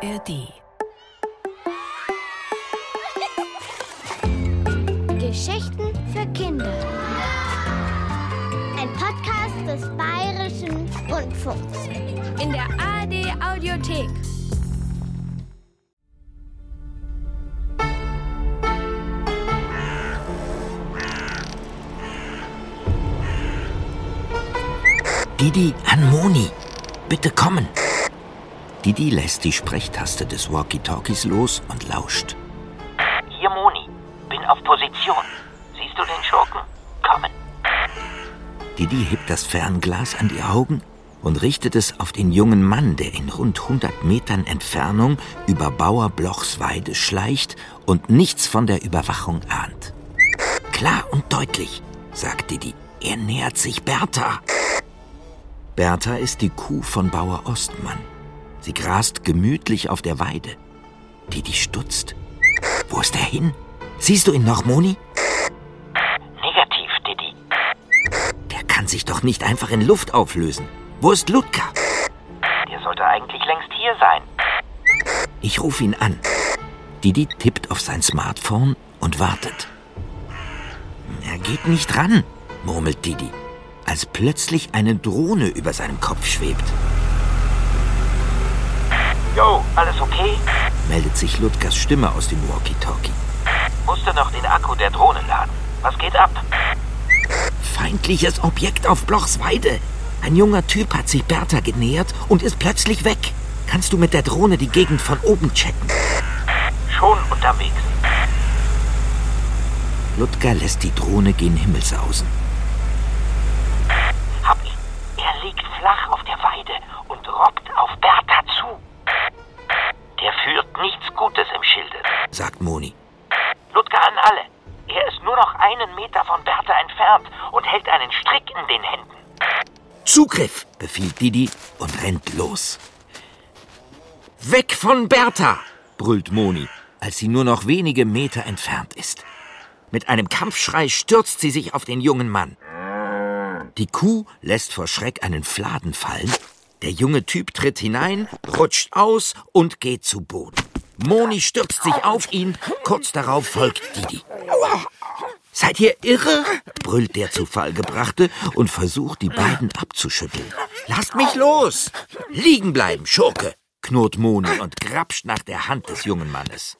ARD. Geschichten für Kinder. Ein Podcast des Bayerischen Rundfunks. In der ARD Audiothek. Didi an Moni. Bitte kommen. Didi lässt die Sprechtaste des Walkie-Talkies los und lauscht. Hier, Moni. Bin auf Position. Siehst du den Schurken? Kommen. Didi hebt das Fernglas an die Augen und richtet es auf den jungen Mann, der in rund 100 Metern Entfernung über Bauer Blochs Weide schleicht und nichts von der Überwachung ahnt. Klar und deutlich, sagt Didi. Er nähert sich Bertha. Bertha ist die Kuh von Bauer Ostmann. Sie grast gemütlich auf der Weide. Didi stutzt. Wo ist er hin? Siehst du ihn noch, Moni? Negativ, Didi. Der kann sich doch nicht einfach in Luft auflösen. Wo ist Ludka? Der sollte eigentlich längst hier sein. Ich rufe ihn an. Didi tippt auf sein Smartphone und wartet. Er geht nicht ran, murmelt Didi, als plötzlich eine Drohne über seinem Kopf schwebt. Yo, alles okay? meldet sich Ludgers Stimme aus dem Walkie-Talkie. Musste noch den Akku der Drohne laden. Was geht ab? Feindliches Objekt auf Blochs Weide. Ein junger Typ hat sich Bertha genähert und ist plötzlich weg. Kannst du mit der Drohne die Gegend von oben checken? Schon unterwegs. Ludger lässt die Drohne gen Himmelsausen. Hab ihn. Er liegt flach auf der Weide und robbt auf Bertha zu. Der führt nichts Gutes im Schilde. Sagt Moni. Ludger an alle. Er ist nur noch einen Meter von Bertha entfernt und hält einen Strick in den Händen. Zugriff, befiehlt Didi und rennt los. Weg von Bertha, brüllt Moni, als sie nur noch wenige Meter entfernt ist. Mit einem Kampfschrei stürzt sie sich auf den jungen Mann. Die Kuh lässt vor Schreck einen Fladen fallen. Der junge Typ tritt hinein, rutscht aus und geht zu Boden. Moni stürzt sich auf ihn, kurz darauf folgt Didi. Seid ihr irre? brüllt der zu Fall gebrachte und versucht, die beiden abzuschütteln. Lasst mich los! Liegen bleiben, Schurke! knurrt Moni und grapscht nach der Hand des jungen Mannes.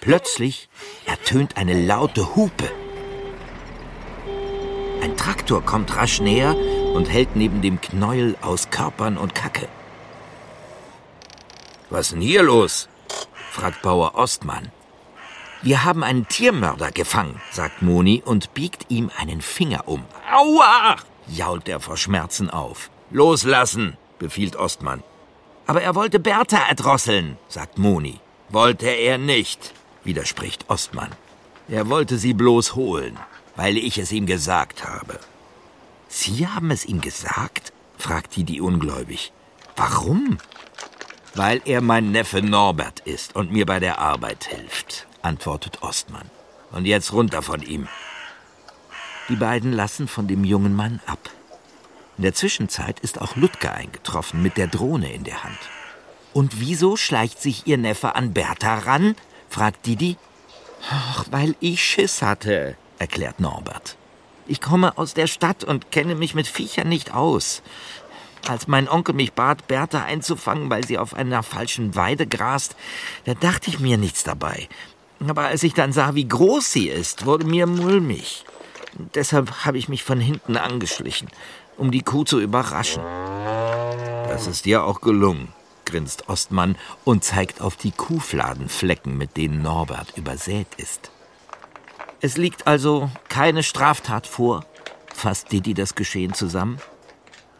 Plötzlich ertönt eine laute Hupe. Ein Traktor kommt rasch näher und hält neben dem Knäuel aus Körpern und Kacke. Was ist denn hier los? Fragt Bauer Ostmann. Wir haben einen Tiermörder gefangen, sagt Moni und biegt ihm einen Finger um. Aua! jault er vor Schmerzen auf. Loslassen, befiehlt Ostmann. Aber er wollte Bertha erdrosseln, sagt Moni. Wollte er nicht, widerspricht Ostmann. Er wollte sie bloß holen, weil ich es ihm gesagt habe. Sie haben es ihm gesagt? fragt Didi ungläubig. Warum? Weil er mein Neffe Norbert ist und mir bei der Arbeit hilft, antwortet Ostmann. Und jetzt runter von ihm. Die beiden lassen von dem jungen Mann ab. In der Zwischenzeit ist auch Ludger eingetroffen mit der Drohne in der Hand. Und wieso schleicht sich ihr Neffe an Bertha ran? fragt Didi. Ach, weil ich Schiss hatte, erklärt Norbert. Ich komme aus der Stadt und kenne mich mit Viechern nicht aus. Als mein Onkel mich bat, Bertha einzufangen, weil sie auf einer falschen Weide grast, da dachte ich mir nichts dabei. Aber als ich dann sah, wie groß sie ist, wurde mir mulmig. Deshalb habe ich mich von hinten angeschlichen, um die Kuh zu überraschen. Das ist dir auch gelungen, grinst Ostmann und zeigt auf die Kuhfladenflecken, mit denen Norbert übersät ist. Es liegt also keine Straftat vor, fasst Didi das Geschehen zusammen.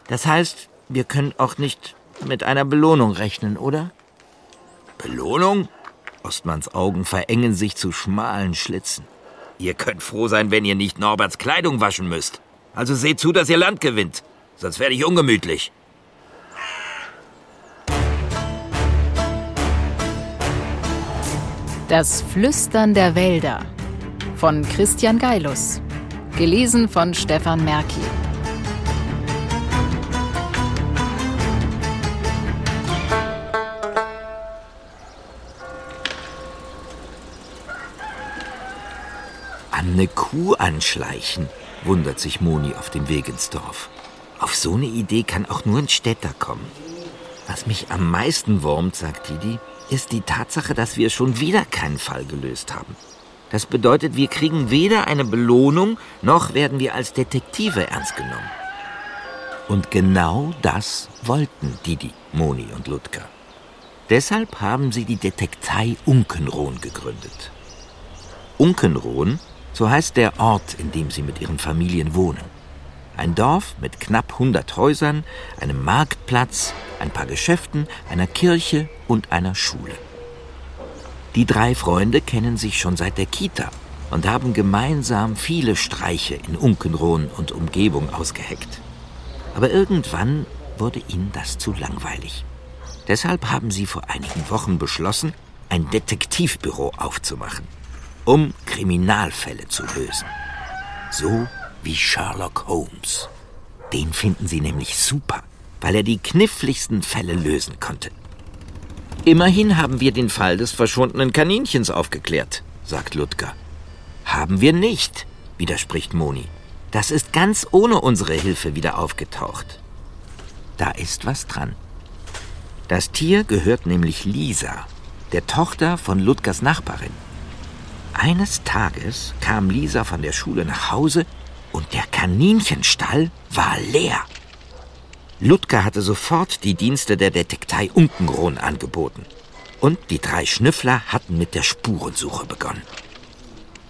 Das heißt, wir können auch nicht mit einer Belohnung rechnen, oder? Belohnung? Ostmanns Augen verengen sich zu schmalen Schlitzen. Ihr könnt froh sein, wenn ihr nicht Norberts Kleidung waschen müsst. Also seht zu, dass ihr Land gewinnt. Sonst werde ich ungemütlich. Das Flüstern der Wälder von Christian Geilus. Gelesen von Stefan Merki. Eine Kuh anschleichen, wundert sich Moni auf dem Weg ins Dorf. Auf so eine Idee kann auch nur ein Städter kommen. Was mich am meisten wurmt, sagt Didi, ist die Tatsache, dass wir schon wieder keinen Fall gelöst haben. Das bedeutet, wir kriegen weder eine Belohnung, noch werden wir als Detektive ernst genommen. Und genau das wollten Didi, Moni und Ludger. Deshalb haben sie die Detektei Unkenrohn gegründet. Unkenrohn, so heißt der Ort, in dem sie mit ihren Familien wohnen. Ein Dorf mit knapp 100 Häusern, einem Marktplatz, ein paar Geschäften, einer Kirche und einer Schule. Die drei Freunde kennen sich schon seit der Kita und haben gemeinsam viele Streiche in Unkenrohn und Umgebung ausgeheckt. Aber irgendwann wurde ihnen das zu langweilig. Deshalb haben sie vor einigen Wochen beschlossen, ein Detektivbüro aufzumachen, um Kriminalfälle zu lösen. So wie Sherlock Holmes. Den finden sie nämlich super, weil er die kniffligsten Fälle lösen konnte. Immerhin haben wir den Fall des verschwundenen Kaninchens aufgeklärt, sagt Ludger. Haben wir nicht, widerspricht Moni. Das ist ganz ohne unsere Hilfe wieder aufgetaucht. Da ist was dran. Das Tier gehört nämlich Lisa, der Tochter von Ludgers Nachbarin. Eines Tages kam Lisa von der Schule nach Hause und der Kaninchenstall war leer. Ludger hatte sofort die Dienste der Detektei Unkenrohn angeboten. Und die drei Schnüffler hatten mit der Spurensuche begonnen.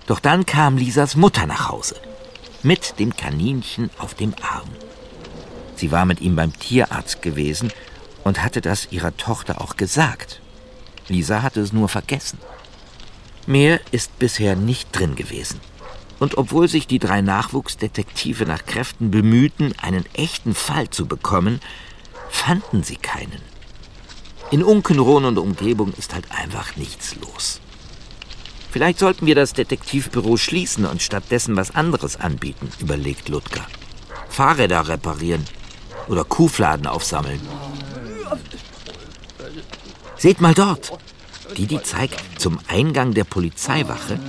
Doch dann kam Lisas Mutter nach Hause. Mit dem Kaninchen auf dem Arm. Sie war mit ihm beim Tierarzt gewesen und hatte das ihrer Tochter auch gesagt. Lisa hatte es nur vergessen. Mehr ist bisher nicht drin gewesen. Und obwohl sich die drei Nachwuchsdetektive nach Kräften bemühten, einen echten Fall zu bekommen, fanden sie keinen. In Unkenrohn und Umgebung ist halt einfach nichts los. Vielleicht sollten wir das Detektivbüro schließen und stattdessen was anderes anbieten, überlegt Ludger. Fahrräder reparieren oder Kuhfladen aufsammeln. Seht mal dort. Didi zeigt zum Eingang der Polizeiwache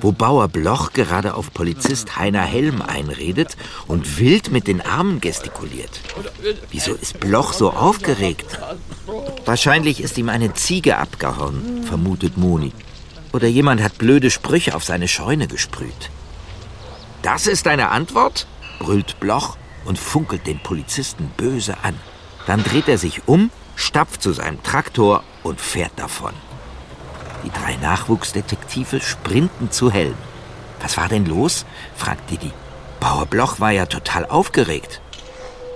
wo Bauer Bloch gerade auf Polizist Heiner Helm einredet und wild mit den Armen gestikuliert. Wieso ist Bloch so aufgeregt? Wahrscheinlich ist ihm eine Ziege abgehauen, vermutet Moni. Oder jemand hat blöde Sprüche auf seine Scheune gesprüht. Das ist deine Antwort? brüllt Bloch und funkelt den Polizisten böse an. Dann dreht er sich um, stapft zu seinem Traktor und fährt davon. Die drei Nachwuchsdetektive sprinten zu Helm. Was war denn los? fragt Didi. Bauer Bloch war ja total aufgeregt.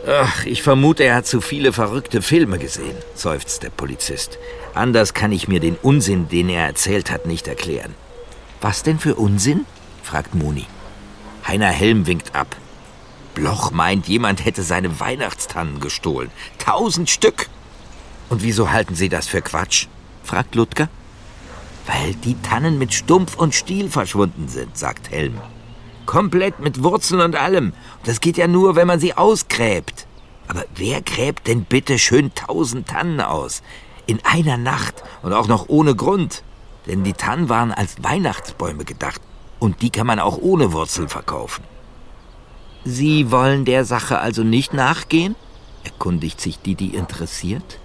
Ach, ich vermute, er hat zu viele verrückte Filme gesehen, seufzt der Polizist. Anders kann ich mir den Unsinn, den er erzählt hat, nicht erklären. Was denn für Unsinn? fragt Moni. Heiner Helm winkt ab. Bloch meint, jemand hätte seine Weihnachtstannen gestohlen. Tausend Stück. Und wieso halten Sie das für Quatsch? fragt Ludger. Weil die Tannen mit Stumpf und Stiel verschwunden sind, sagt Helm. Komplett mit Wurzeln und allem. Das geht ja nur, wenn man sie ausgräbt. Aber wer gräbt denn bitte schön tausend Tannen aus? In einer Nacht und auch noch ohne Grund. Denn die Tannen waren als Weihnachtsbäume gedacht. Und die kann man auch ohne Wurzel verkaufen. Sie wollen der Sache also nicht nachgehen? erkundigt sich Didi interessiert.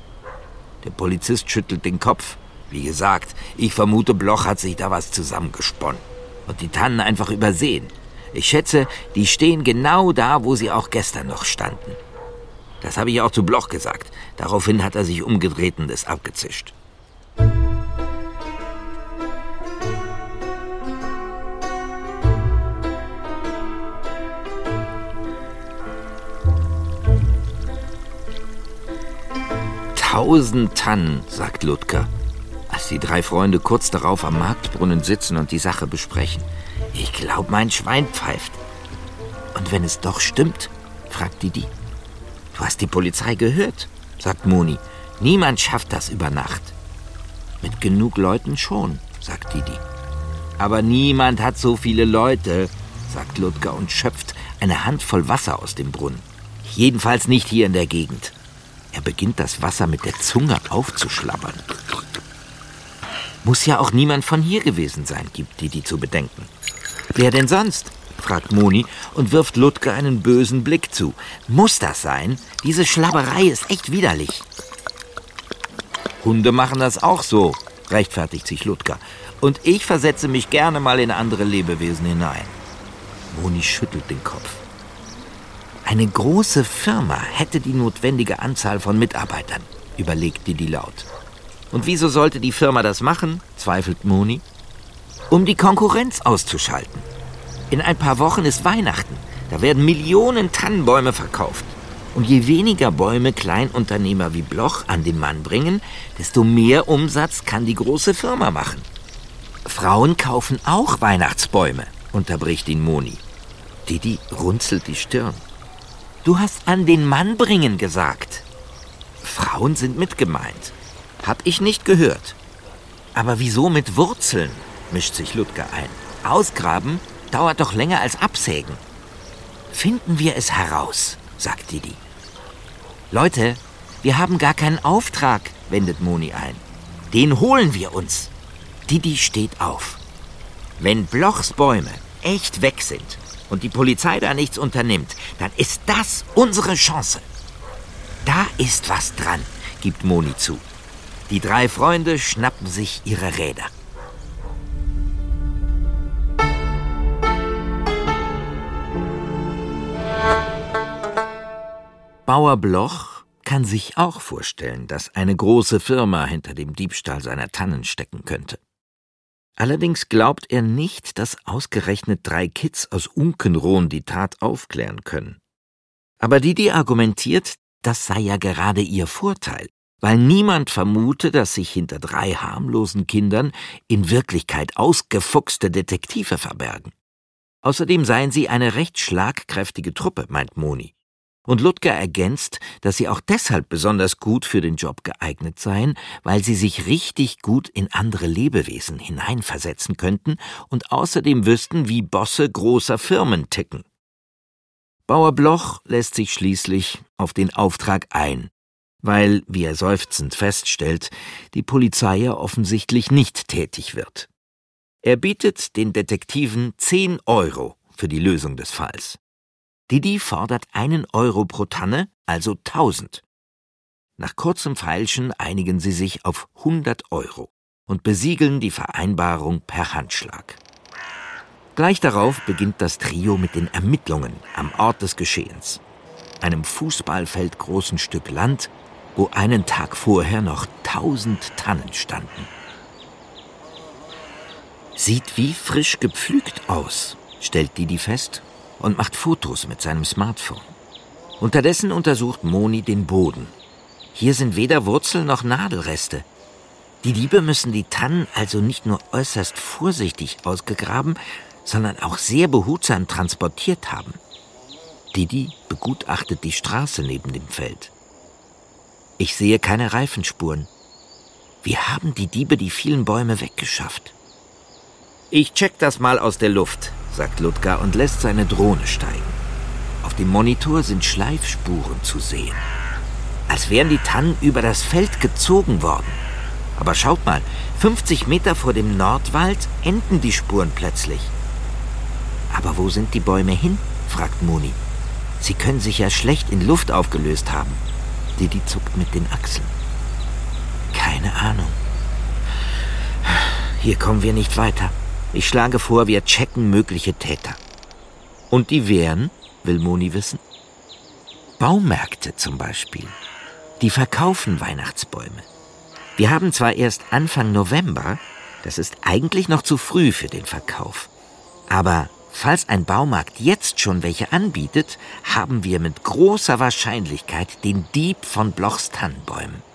Der Polizist schüttelt den Kopf. Wie gesagt, ich vermute, Bloch hat sich da was zusammengesponnen und die Tannen einfach übersehen. Ich schätze, die stehen genau da, wo sie auch gestern noch standen. Das habe ich auch zu Bloch gesagt. Daraufhin hat er sich umgedreht und ist abgezischt. Tausend Tannen, sagt Ludger als die drei Freunde kurz darauf am Marktbrunnen sitzen und die Sache besprechen. Ich glaube, mein Schwein pfeift. Und wenn es doch stimmt? fragt Didi. Du hast die Polizei gehört, sagt Moni. Niemand schafft das über Nacht. Mit genug Leuten schon, sagt Didi. Aber niemand hat so viele Leute, sagt Ludger und schöpft eine Handvoll Wasser aus dem Brunnen. Jedenfalls nicht hier in der Gegend. Er beginnt das Wasser mit der Zunge aufzuschlabbern. Muss ja auch niemand von hier gewesen sein, gibt Didi zu bedenken. Wer denn sonst? fragt Moni und wirft Ludger einen bösen Blick zu. Muss das sein? Diese Schlabberei ist echt widerlich. Hunde machen das auch so, rechtfertigt sich Ludger. Und ich versetze mich gerne mal in andere Lebewesen hinein. Moni schüttelt den Kopf. Eine große Firma hätte die notwendige Anzahl von Mitarbeitern, überlegt Didi laut. Und wieso sollte die Firma das machen? zweifelt Moni. Um die Konkurrenz auszuschalten. In ein paar Wochen ist Weihnachten. Da werden Millionen Tannenbäume verkauft. Und je weniger Bäume Kleinunternehmer wie Bloch an den Mann bringen, desto mehr Umsatz kann die große Firma machen. Frauen kaufen auch Weihnachtsbäume, unterbricht ihn Moni. Didi runzelt die Stirn. Du hast an den Mann bringen gesagt. Frauen sind mitgemeint. Hab ich nicht gehört. Aber wieso mit Wurzeln? mischt sich Ludger ein. Ausgraben dauert doch länger als absägen. Finden wir es heraus, sagt Didi. Leute, wir haben gar keinen Auftrag, wendet Moni ein. Den holen wir uns. Didi steht auf. Wenn Blochs Bäume echt weg sind und die Polizei da nichts unternimmt, dann ist das unsere Chance. Da ist was dran, gibt Moni zu. Die drei Freunde schnappen sich ihre Räder. Bauer Bloch kann sich auch vorstellen, dass eine große Firma hinter dem Diebstahl seiner Tannen stecken könnte. Allerdings glaubt er nicht, dass ausgerechnet drei Kids aus Unkenrohn die Tat aufklären können. Aber Didi argumentiert, das sei ja gerade ihr Vorteil, weil niemand vermute, dass sich hinter drei harmlosen Kindern in Wirklichkeit ausgefuchste Detektive verbergen. Außerdem seien sie eine recht schlagkräftige Truppe, meint Moni. Und Ludger ergänzt, dass sie auch deshalb besonders gut für den Job geeignet seien, weil sie sich richtig gut in andere Lebewesen hineinversetzen könnten und außerdem wüssten, wie Bosse großer Firmen ticken. Bauer Bloch lässt sich schließlich auf den Auftrag ein, weil, wie er seufzend feststellt, die Polizei ja offensichtlich nicht tätig wird. Er bietet den Detektiven zehn Euro für die Lösung des Falls. Didi fordert einen Euro pro Tanne, also tausend. Nach kurzem Feilschen einigen sie sich auf 100 Euro und besiegeln die Vereinbarung per Handschlag. Gleich darauf beginnt das Trio mit den Ermittlungen am Ort des Geschehens, einem Fußballfeld großen Stück Land, wo einen Tag vorher noch tausend Tannen standen. Sieht wie frisch gepflügt aus, stellt Didi fest und macht Fotos mit seinem Smartphone. Unterdessen untersucht Moni den Boden. Hier sind weder Wurzel noch Nadelreste. Die Diebe müssen die Tannen also nicht nur äußerst vorsichtig ausgegraben, sondern auch sehr behutsam transportiert haben. Didi begutachtet die Straße neben dem Feld. Ich sehe keine Reifenspuren. Wie haben die Diebe die vielen Bäume weggeschafft? Ich check das mal aus der Luft, sagt Ludger und lässt seine Drohne steigen. Auf dem Monitor sind Schleifspuren zu sehen. Als wären die Tannen über das Feld gezogen worden. Aber schaut mal, 50 Meter vor dem Nordwald enden die Spuren plötzlich. Aber wo sind die Bäume hin? fragt Moni. Sie können sich ja schlecht in Luft aufgelöst haben. Didi zuckt mit den Achseln. Keine Ahnung. Hier kommen wir nicht weiter. Ich schlage vor, wir checken mögliche Täter. Und die wären, will Moni wissen? Baumärkte zum Beispiel. Die verkaufen Weihnachtsbäume. Wir haben zwar erst Anfang November, das ist eigentlich noch zu früh für den Verkauf. Aber falls ein Baumarkt jetzt schon welche anbietet, haben wir mit großer Wahrscheinlichkeit den Dieb von Blochs Tannenbäumen.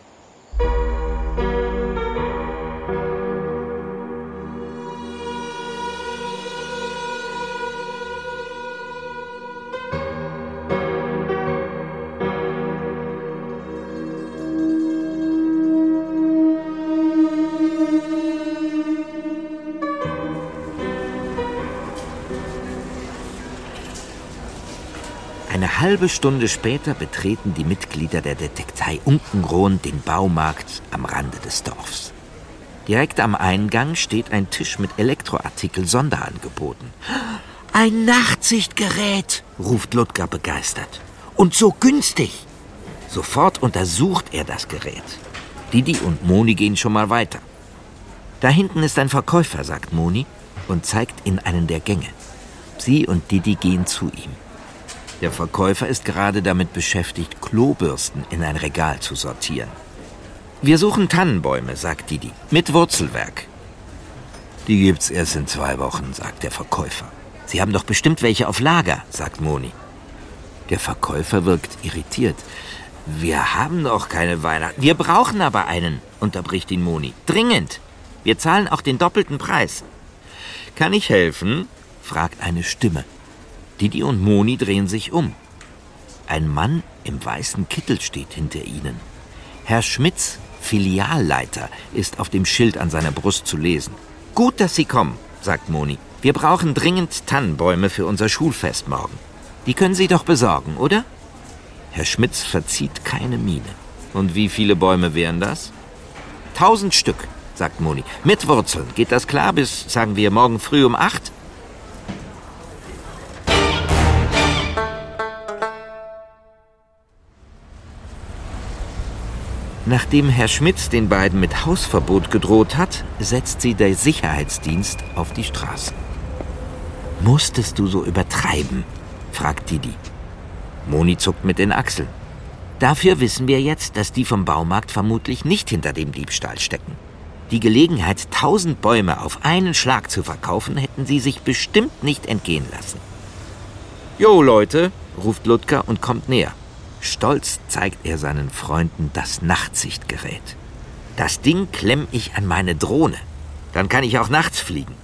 Halbe Stunde später betreten die Mitglieder der Detektei Unkenrohn den Baumarkt am Rande des Dorfs. Direkt am Eingang steht ein Tisch mit Elektroartikel Sonderangeboten. Ein Nachtsichtgerät, ruft Ludger begeistert. Und so günstig. Sofort untersucht er das Gerät. Didi und Moni gehen schon mal weiter. Da hinten ist ein Verkäufer, sagt Moni und zeigt in einen der Gänge. Sie und Didi gehen zu ihm. Der Verkäufer ist gerade damit beschäftigt, Klobürsten in ein Regal zu sortieren. Wir suchen Tannenbäume, sagt Didi, mit Wurzelwerk. Die gibt's erst in zwei Wochen, sagt der Verkäufer. Sie haben doch bestimmt welche auf Lager, sagt Moni. Der Verkäufer wirkt irritiert. Wir haben noch keine Weihnachten. Wir brauchen aber einen, unterbricht ihn Moni. Dringend. Wir zahlen auch den doppelten Preis. Kann ich helfen? fragt eine Stimme. Didi und Moni drehen sich um. Ein Mann im weißen Kittel steht hinter ihnen. Herr Schmitz, Filialleiter, ist auf dem Schild an seiner Brust zu lesen. Gut, dass Sie kommen, sagt Moni. Wir brauchen dringend Tannenbäume für unser Schulfest morgen. Die können Sie doch besorgen, oder? Herr Schmitz verzieht keine Miene. Und wie viele Bäume wären das? Tausend Stück, sagt Moni. Mit Wurzeln. Geht das klar bis, sagen wir, morgen früh um acht? Nachdem Herr Schmitz den beiden mit Hausverbot gedroht hat, setzt sie der Sicherheitsdienst auf die Straße. Musstest du so übertreiben? fragt Didi. Moni zuckt mit den Achseln. Dafür wissen wir jetzt, dass die vom Baumarkt vermutlich nicht hinter dem Diebstahl stecken. Die Gelegenheit, tausend Bäume auf einen Schlag zu verkaufen, hätten sie sich bestimmt nicht entgehen lassen. Jo, Leute, ruft Ludger und kommt näher. Stolz zeigt er seinen Freunden das Nachtsichtgerät. Das Ding klemm ich an meine Drohne. Dann kann ich auch nachts fliegen.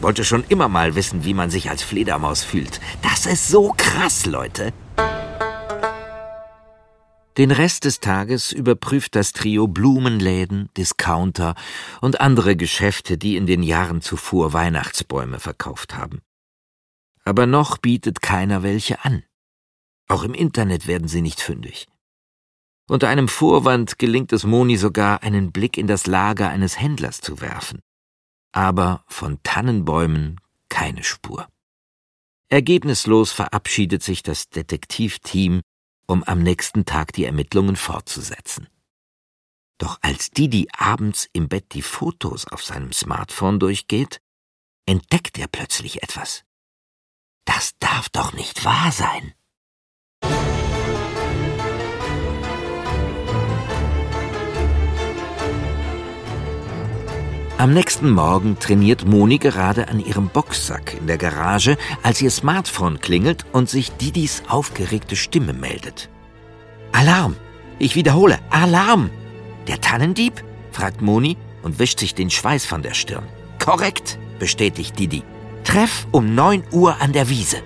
Wollte schon immer mal wissen, wie man sich als Fledermaus fühlt. Das ist so krass, Leute. Den Rest des Tages überprüft das Trio Blumenläden, Discounter und andere Geschäfte, die in den Jahren zuvor Weihnachtsbäume verkauft haben. Aber noch bietet keiner welche an. Auch im Internet werden sie nicht fündig. Unter einem Vorwand gelingt es Moni sogar, einen Blick in das Lager eines Händlers zu werfen. Aber von Tannenbäumen keine Spur. Ergebnislos verabschiedet sich das Detektivteam um am nächsten Tag die Ermittlungen fortzusetzen. Doch als Didi abends im Bett die Fotos auf seinem Smartphone durchgeht, entdeckt er plötzlich etwas. Das darf doch nicht wahr sein. Am nächsten Morgen trainiert Moni gerade an ihrem Boxsack in der Garage, als ihr Smartphone klingelt und sich Didis aufgeregte Stimme meldet. Alarm! Ich wiederhole, Alarm! Der Tannendieb? fragt Moni und wischt sich den Schweiß von der Stirn. Korrekt, bestätigt Didi. Treff um 9 Uhr an der Wiese.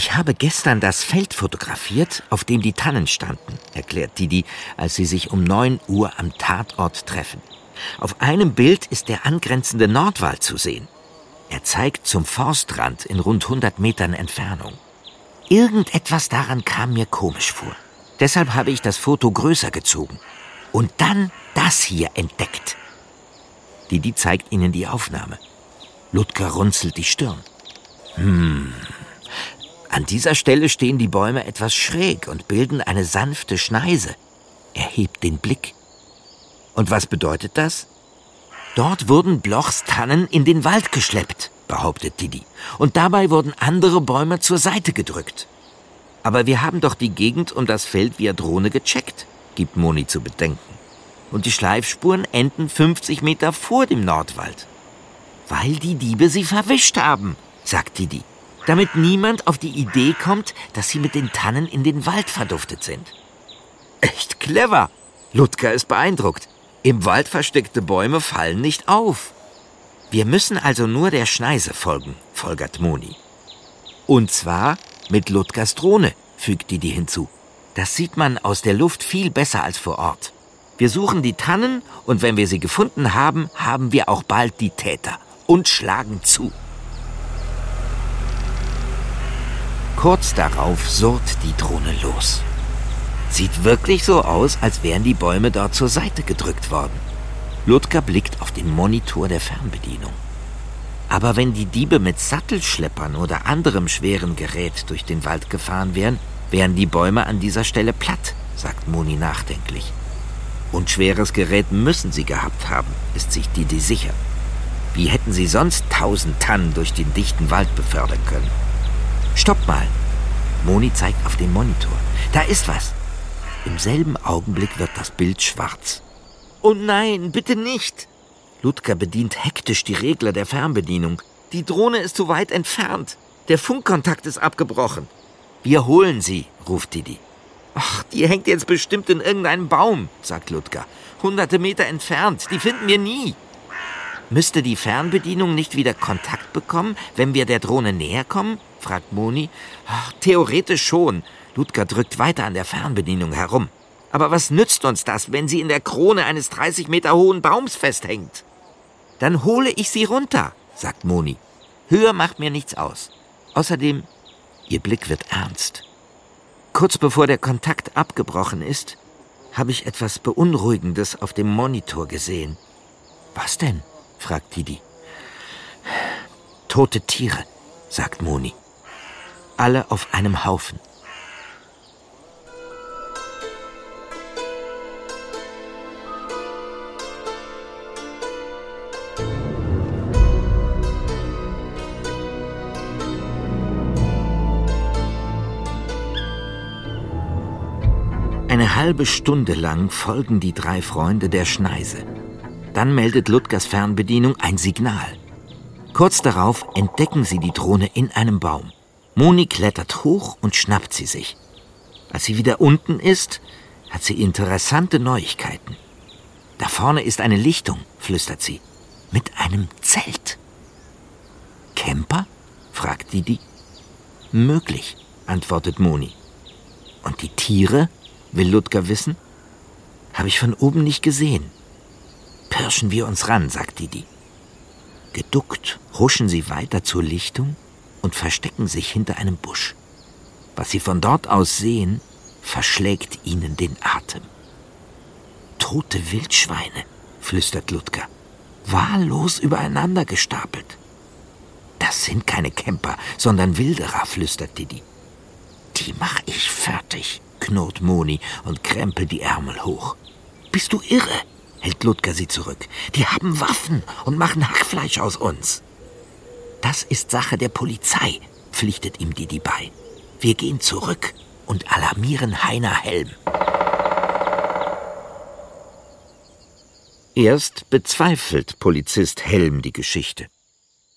Ich habe gestern das Feld fotografiert, auf dem die Tannen standen, erklärt Didi, als sie sich um 9 Uhr am Tatort treffen. Auf einem Bild ist der angrenzende Nordwald zu sehen. Er zeigt zum Forstrand in rund 100 Metern Entfernung. Irgendetwas daran kam mir komisch vor. Deshalb habe ich das Foto größer gezogen. Und dann das hier entdeckt. Didi zeigt ihnen die Aufnahme. Ludger runzelt die Stirn. Hm, an dieser Stelle stehen die Bäume etwas schräg und bilden eine sanfte Schneise. Er hebt den Blick. Und was bedeutet das? Dort wurden Blochs Tannen in den Wald geschleppt, behauptet Didi. Und dabei wurden andere Bäume zur Seite gedrückt. Aber wir haben doch die Gegend um das Feld via Drohne gecheckt, gibt Moni zu bedenken. Und die Schleifspuren enden 50 Meter vor dem Nordwald. Weil die Diebe sie verwischt haben, sagt Didi damit niemand auf die Idee kommt, dass sie mit den Tannen in den Wald verduftet sind. Echt clever. Ludger ist beeindruckt. Im Wald versteckte Bäume fallen nicht auf. Wir müssen also nur der Schneise folgen, folgert Moni. Und zwar mit Ludgers Drohne, fügt Didi hinzu. Das sieht man aus der Luft viel besser als vor Ort. Wir suchen die Tannen und wenn wir sie gefunden haben, haben wir auch bald die Täter und schlagen zu. Kurz darauf surrt die Drohne los. Sieht wirklich so aus, als wären die Bäume dort zur Seite gedrückt worden. Ludger blickt auf den Monitor der Fernbedienung. Aber wenn die Diebe mit Sattelschleppern oder anderem schweren Gerät durch den Wald gefahren wären, wären die Bäume an dieser Stelle platt, sagt Moni nachdenklich. Und schweres Gerät müssen sie gehabt haben, ist sich Didi sicher. Wie hätten sie sonst tausend Tannen durch den dichten Wald befördern können? Stopp mal! Moni zeigt auf den Monitor. Da ist was. Im selben Augenblick wird das Bild schwarz. Oh nein, bitte nicht! Ludger bedient hektisch die Regler der Fernbedienung. Die Drohne ist zu weit entfernt. Der Funkkontakt ist abgebrochen. Wir holen sie, ruft Didi. Ach, die hängt jetzt bestimmt in irgendeinem Baum, sagt Ludger. Hunderte Meter entfernt. Die finden wir nie. Müsste die Fernbedienung nicht wieder Kontakt bekommen, wenn wir der Drohne näher kommen? Fragt Moni. Ach, theoretisch schon. Ludger drückt weiter an der Fernbedienung herum. Aber was nützt uns das, wenn sie in der Krone eines 30 Meter hohen Baums festhängt? Dann hole ich sie runter, sagt Moni. Höher macht mir nichts aus. Außerdem, ihr Blick wird ernst. Kurz bevor der Kontakt abgebrochen ist, habe ich etwas Beunruhigendes auf dem Monitor gesehen. Was denn? fragt Didi. Tote Tiere, sagt Moni. Alle auf einem Haufen. Eine halbe Stunde lang folgen die drei Freunde der Schneise. Dann meldet Ludgers Fernbedienung ein Signal. Kurz darauf entdecken sie die Drohne in einem Baum. Moni klettert hoch und schnappt sie sich. Als sie wieder unten ist, hat sie interessante Neuigkeiten. Da vorne ist eine Lichtung, flüstert sie, mit einem Zelt. Camper? fragt Didi. Möglich, antwortet Moni. Und die Tiere? will Ludger wissen. Habe ich von oben nicht gesehen. Pirschen wir uns ran, sagt Didi. Geduckt huschen sie weiter zur Lichtung und verstecken sich hinter einem Busch. Was sie von dort aus sehen, verschlägt ihnen den Atem. Tote Wildschweine, flüstert Ludger, wahllos übereinander gestapelt. Das sind keine Camper, sondern Wilderer, flüstert Didi. Die mach ich fertig knurrt Moni und krempelt die Ärmel hoch. Bist du irre? hält Ludger sie zurück. Die haben Waffen und machen Hackfleisch aus uns. Das ist Sache der Polizei, pflichtet ihm Didi bei. Wir gehen zurück und alarmieren Heiner Helm. Erst bezweifelt Polizist Helm die Geschichte.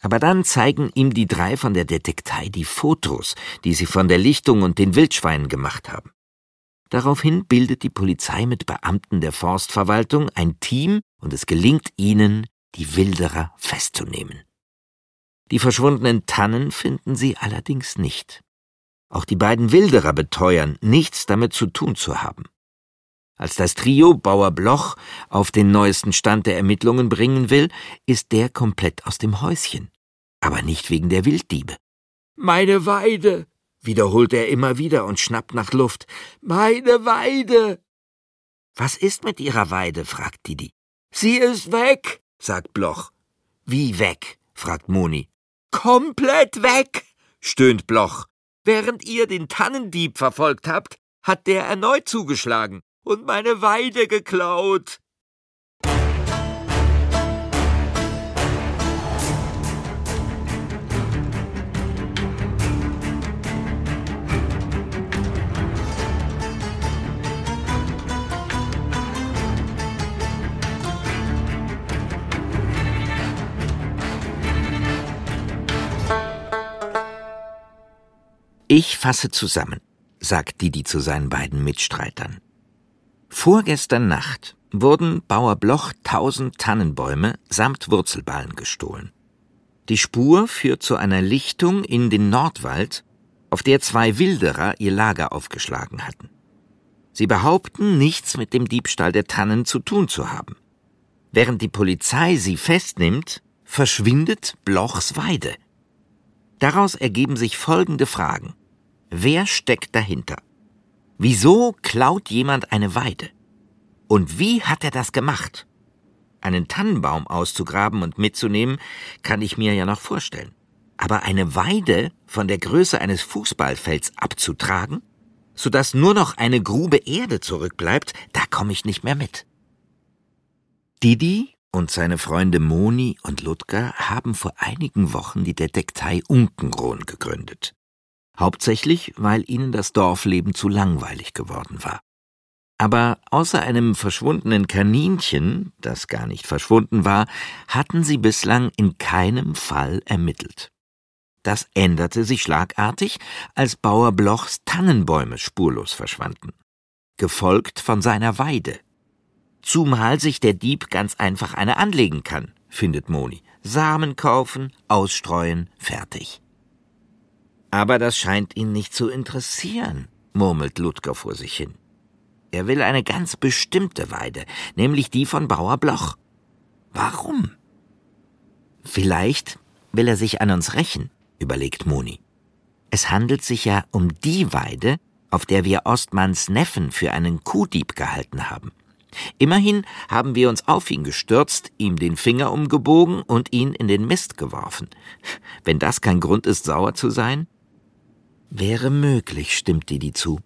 Aber dann zeigen ihm die drei von der Detektei die Fotos, die sie von der Lichtung und den Wildschweinen gemacht haben. Daraufhin bildet die Polizei mit Beamten der Forstverwaltung ein Team und es gelingt ihnen, die Wilderer festzunehmen. Die verschwundenen Tannen finden sie allerdings nicht. Auch die beiden Wilderer beteuern, nichts damit zu tun zu haben. Als das Trio Bauer Bloch auf den neuesten Stand der Ermittlungen bringen will, ist der komplett aus dem Häuschen. Aber nicht wegen der Wilddiebe. Meine Weide, wiederholt er immer wieder und schnappt nach Luft. Meine Weide! Was ist mit Ihrer Weide? fragt Didi. Sie ist weg, sagt Bloch. Wie weg? fragt Moni. Komplett weg, stöhnt Bloch. Während ihr den Tannendieb verfolgt habt, hat der erneut zugeschlagen und meine Weide geklaut. Ich fasse zusammen, sagt Didi zu seinen beiden Mitstreitern. Vorgestern Nacht wurden Bauer Bloch tausend Tannenbäume samt Wurzelballen gestohlen. Die Spur führt zu einer Lichtung in den Nordwald, auf der zwei Wilderer ihr Lager aufgeschlagen hatten. Sie behaupten, nichts mit dem Diebstahl der Tannen zu tun zu haben. Während die Polizei sie festnimmt, verschwindet Blochs Weide. Daraus ergeben sich folgende Fragen. Wer steckt dahinter? Wieso klaut jemand eine Weide? Und wie hat er das gemacht? Einen Tannenbaum auszugraben und mitzunehmen, kann ich mir ja noch vorstellen. Aber eine Weide von der Größe eines Fußballfelds abzutragen, sodass nur noch eine Grube Erde zurückbleibt, da komme ich nicht mehr mit. Didi und seine Freunde Moni und Ludger haben vor einigen Wochen die Detektei Unkenrohn gegründet. Hauptsächlich, weil ihnen das Dorfleben zu langweilig geworden war. Aber außer einem verschwundenen Kaninchen, das gar nicht verschwunden war, hatten sie bislang in keinem Fall ermittelt. Das änderte sich schlagartig, als Bauer Blochs Tannenbäume spurlos verschwanden, gefolgt von seiner Weide. Zumal sich der Dieb ganz einfach eine anlegen kann, findet Moni. Samen kaufen, ausstreuen, fertig. Aber das scheint ihn nicht zu interessieren, murmelt Ludger vor sich hin. Er will eine ganz bestimmte Weide, nämlich die von Bauer Bloch. Warum? Vielleicht will er sich an uns rächen, überlegt Moni. Es handelt sich ja um die Weide, auf der wir Ostmanns Neffen für einen Kuhdieb gehalten haben. Immerhin haben wir uns auf ihn gestürzt, ihm den Finger umgebogen und ihn in den Mist geworfen. Wenn das kein Grund ist, sauer zu sein? Wäre möglich, stimmt Didi zu.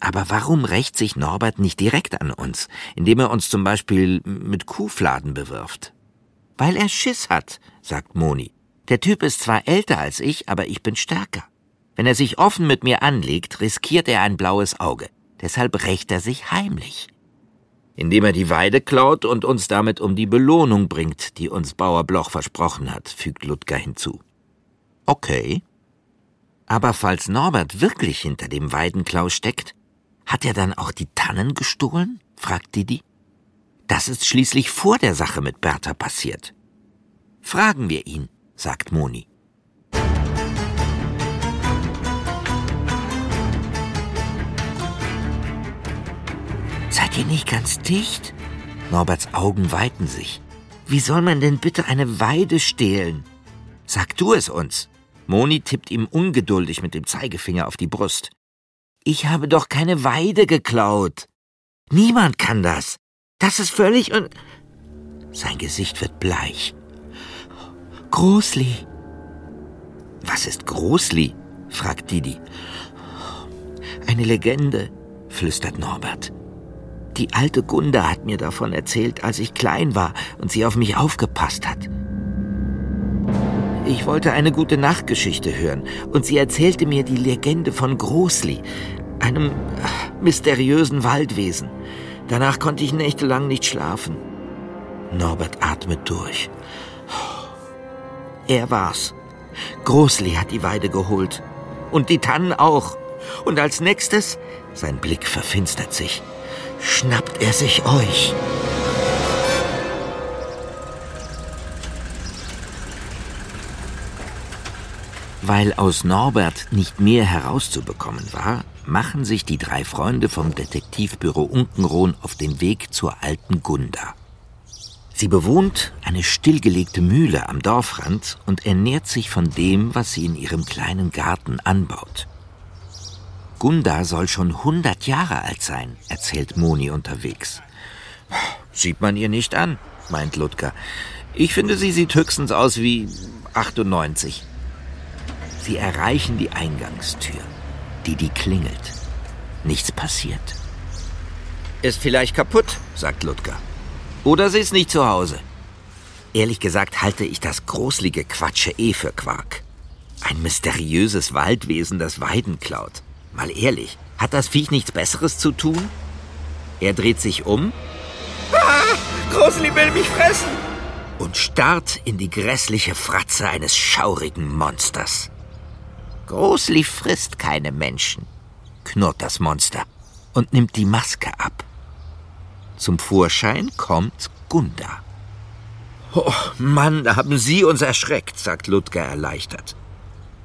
Aber warum rächt sich Norbert nicht direkt an uns, indem er uns zum Beispiel mit Kuhfladen bewirft? Weil er Schiss hat, sagt Moni. Der Typ ist zwar älter als ich, aber ich bin stärker. Wenn er sich offen mit mir anlegt, riskiert er ein blaues Auge. Deshalb rächt er sich heimlich. Indem er die Weide klaut und uns damit um die Belohnung bringt, die uns Bauer Bloch versprochen hat, fügt Ludger hinzu. Okay. Aber falls Norbert wirklich hinter dem Weidenklau steckt, hat er dann auch die Tannen gestohlen? fragt Didi. Das ist schließlich vor der Sache mit Bertha passiert. Fragen wir ihn, sagt Moni. Seid ihr nicht ganz dicht? Norberts Augen weiten sich. Wie soll man denn bitte eine Weide stehlen? Sag du es uns. Moni tippt ihm ungeduldig mit dem Zeigefinger auf die Brust. Ich habe doch keine Weide geklaut. Niemand kann das. Das ist völlig un... Sein Gesicht wird bleich. Großli. Was ist Großli? fragt Didi. Eine Legende, flüstert Norbert. Die alte Gunda hat mir davon erzählt, als ich klein war und sie auf mich aufgepasst hat. Ich wollte eine gute Nachtgeschichte hören und sie erzählte mir die Legende von Großli, einem äh, mysteriösen Waldwesen. Danach konnte ich nächtelang nicht schlafen. Norbert atmet durch. Er war's. Großli hat die Weide geholt. Und die Tannen auch. Und als nächstes, sein Blick verfinstert sich, schnappt er sich euch. Weil aus Norbert nicht mehr herauszubekommen war, machen sich die drei Freunde vom Detektivbüro Unkenrohn auf den Weg zur alten Gunda. Sie bewohnt eine stillgelegte Mühle am Dorfrand und ernährt sich von dem, was sie in ihrem kleinen Garten anbaut. Gunda soll schon hundert Jahre alt sein, erzählt Moni unterwegs. Sieht man ihr nicht an, meint Ludger. Ich finde, sie sieht höchstens aus wie 98. Sie erreichen die Eingangstür. Die die klingelt. Nichts passiert. Ist vielleicht kaputt, sagt Ludger. Oder sie ist nicht zu Hause. Ehrlich gesagt halte ich das großlige Quatsche eh für Quark. Ein mysteriöses Waldwesen, das Weiden klaut. Mal ehrlich, hat das Viech nichts Besseres zu tun? Er dreht sich um. Ah, Großli will mich fressen! Und starrt in die grässliche Fratze eines schaurigen Monsters. Großli frisst keine Menschen, knurrt das Monster und nimmt die Maske ab. Zum Vorschein kommt Gunda. Oh Mann, haben Sie uns erschreckt, sagt Ludger erleichtert.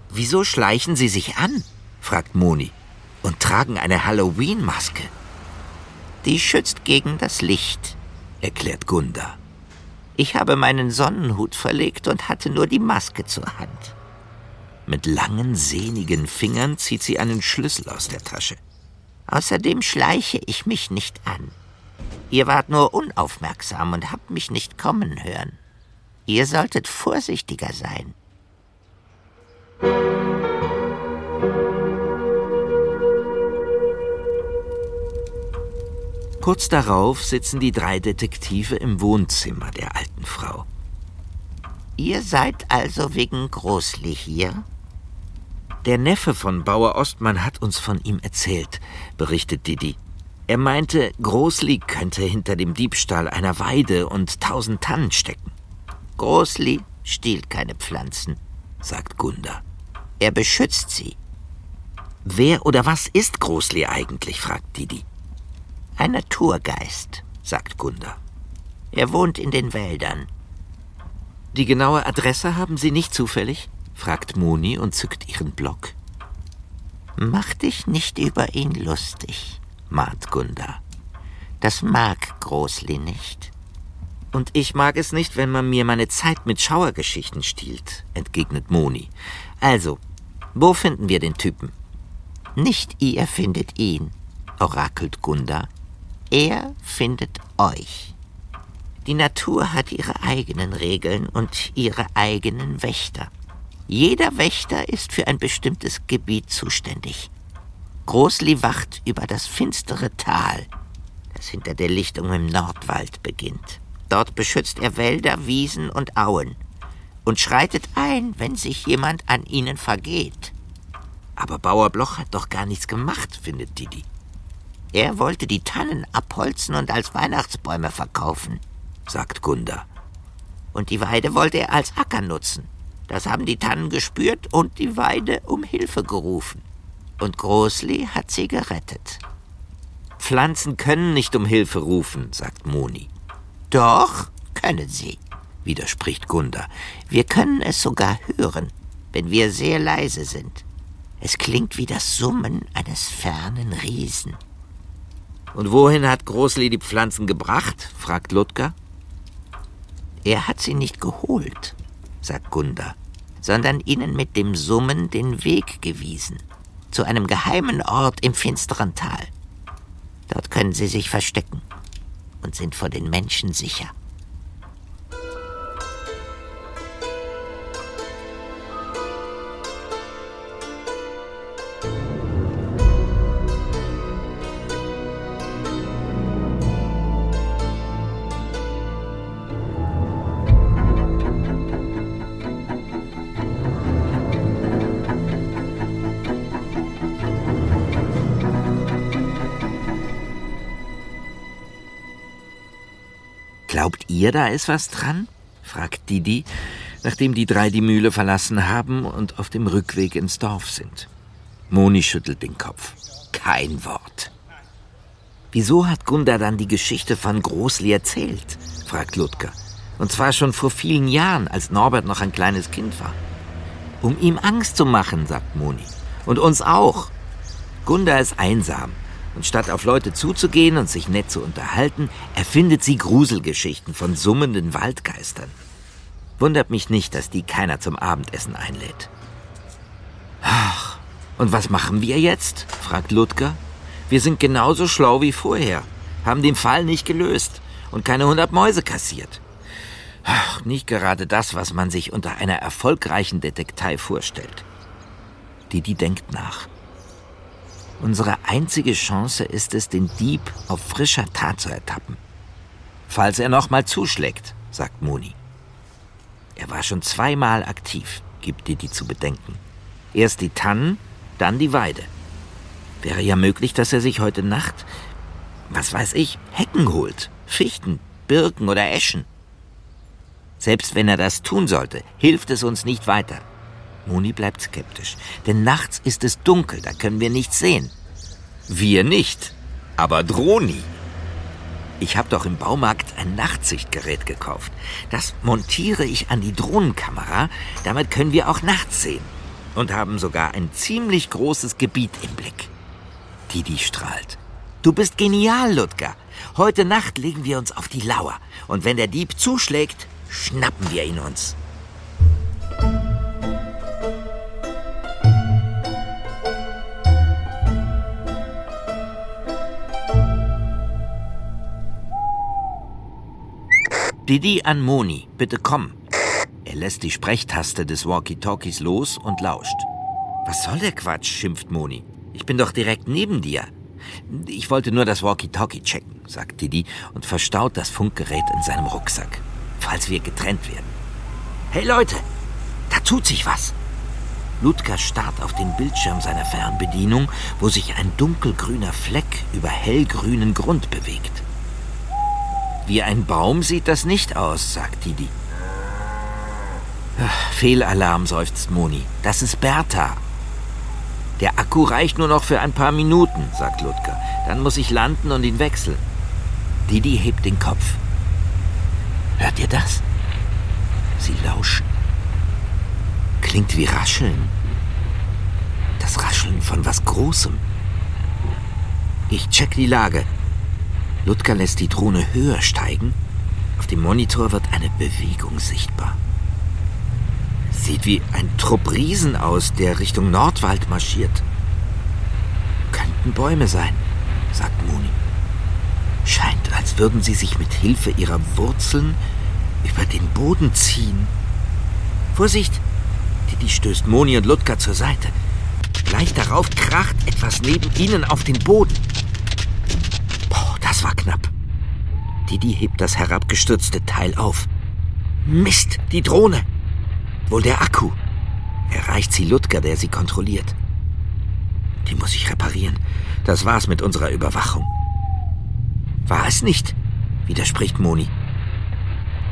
Wieso schleichen Sie sich an? Fragt Moni und tragen eine Halloween-Maske. Die schützt gegen das Licht, erklärt Gunda. Ich habe meinen Sonnenhut verlegt und hatte nur die Maske zur Hand. Mit langen, sehnigen Fingern zieht sie einen Schlüssel aus der Tasche. Außerdem schleiche ich mich nicht an. Ihr wart nur unaufmerksam und habt mich nicht kommen hören. Ihr solltet vorsichtiger sein. Kurz darauf sitzen die drei Detektive im Wohnzimmer der alten Frau. Ihr seid also wegen Großli hier? Der Neffe von Bauer Ostmann hat uns von ihm erzählt, berichtet Didi. Er meinte, Großli könnte hinter dem Diebstahl einer Weide und tausend Tannen stecken. Großli stiehlt keine Pflanzen, sagt Gunda. Er beschützt sie. Wer oder was ist Großli eigentlich? fragt Didi. Ein Naturgeist, sagt Gunda. Er wohnt in den Wäldern. Die genaue Adresse haben Sie nicht zufällig? fragt Moni und zückt ihren Block. Mach dich nicht über ihn lustig, mahnt Gunda. Das mag Großli nicht. Und ich mag es nicht, wenn man mir meine Zeit mit Schauergeschichten stiehlt, entgegnet Moni. Also, wo finden wir den Typen? Nicht ihr findet ihn, orakelt Gunda. Er findet euch. Die Natur hat ihre eigenen Regeln und ihre eigenen Wächter. Jeder Wächter ist für ein bestimmtes Gebiet zuständig. Großli wacht über das finstere Tal, das hinter der Lichtung im Nordwald beginnt. Dort beschützt er Wälder, Wiesen und Auen und schreitet ein, wenn sich jemand an ihnen vergeht. Aber Bauer Bloch hat doch gar nichts gemacht, findet Didi. Er wollte die Tannen abholzen und als Weihnachtsbäume verkaufen, sagt Gunda. Und die Weide wollte er als Acker nutzen. Das haben die Tannen gespürt und die Weide um Hilfe gerufen. Und Großli hat sie gerettet. Pflanzen können nicht um Hilfe rufen, sagt Moni. Doch, können sie, widerspricht Gunda. Wir können es sogar hören, wenn wir sehr leise sind. Es klingt wie das Summen eines fernen Riesen. Und wohin hat Großli die Pflanzen gebracht? fragt Ludger. Er hat sie nicht geholt, sagt Gunda, sondern ihnen mit dem Summen den Weg gewiesen. Zu einem geheimen Ort im finsteren Tal. Dort können sie sich verstecken und sind vor den Menschen sicher. Ihr, da ist was dran? fragt Didi, nachdem die drei die Mühle verlassen haben und auf dem Rückweg ins Dorf sind. Moni schüttelt den Kopf. Kein Wort. Wieso hat Gunda dann die Geschichte von Großli erzählt? fragt Ludger. Und zwar schon vor vielen Jahren, als Norbert noch ein kleines Kind war. Um ihm Angst zu machen, sagt Moni. Und uns auch. Gunda ist einsam. Und statt auf Leute zuzugehen und sich nett zu unterhalten, erfindet sie Gruselgeschichten von summenden Waldgeistern. Wundert mich nicht, dass die keiner zum Abendessen einlädt. Ach, und was machen wir jetzt? fragt Ludger. Wir sind genauso schlau wie vorher, haben den Fall nicht gelöst und keine hundert Mäuse kassiert. Ach, nicht gerade das, was man sich unter einer erfolgreichen Detektei vorstellt. Didi denkt nach. Unsere einzige Chance ist es, den Dieb auf frischer Tat zu ertappen. Falls er noch mal zuschlägt, sagt Moni. Er war schon zweimal aktiv, gibt Didi zu bedenken. Erst die Tannen, dann die Weide. Wäre ja möglich, dass er sich heute Nacht, was weiß ich, Hecken holt. Fichten, Birken oder Eschen. Selbst wenn er das tun sollte, hilft es uns nicht weiter. Moni bleibt skeptisch. Denn nachts ist es dunkel, da können wir nichts sehen. Wir nicht, aber Droni. Ich habe doch im Baumarkt ein Nachtsichtgerät gekauft. Das montiere ich an die Drohnenkamera. Damit können wir auch nachts sehen. Und haben sogar ein ziemlich großes Gebiet im Blick. Didi strahlt. Du bist genial, Ludger. Heute Nacht legen wir uns auf die Lauer. Und wenn der Dieb zuschlägt, schnappen wir ihn uns. Didi an Moni, bitte komm. Er lässt die Sprechtaste des Walkie-Talkies los und lauscht. Was soll der Quatsch, schimpft Moni. Ich bin doch direkt neben dir. Ich wollte nur das Walkie-Talkie checken, sagt Didi und verstaut das Funkgerät in seinem Rucksack, falls wir getrennt werden. Hey Leute, da tut sich was. Ludger starrt auf den Bildschirm seiner Fernbedienung, wo sich ein dunkelgrüner Fleck über hellgrünen Grund bewegt. Wie ein Baum sieht das nicht aus, sagt Didi. Fehlalarm, seufzt Moni. Das ist Bertha. Der Akku reicht nur noch für ein paar Minuten, sagt Ludger. Dann muss ich landen und ihn wechseln. Didi hebt den Kopf. Hört ihr das? Sie lauschen. Klingt wie Rascheln. Das Rascheln von was Großem. Ich check die Lage. Ludger lässt die Drohne höher steigen. Auf dem Monitor wird eine Bewegung sichtbar. Sieht wie ein Trupp Riesen aus, der Richtung Nordwald marschiert. Könnten Bäume sein, sagt Moni. Scheint, als würden sie sich mit Hilfe ihrer Wurzeln über den Boden ziehen. Vorsicht! Didi stößt Moni und Ludger zur Seite. Gleich darauf kracht etwas neben ihnen auf den Boden. Boah, das war knapp. Didi hebt das herabgestürzte Teil auf. Mist, die Drohne! Wohl der Akku. Erreicht sie Ludger, der sie kontrolliert. Die muss ich reparieren. Das war's mit unserer Überwachung. War es nicht, widerspricht Moni.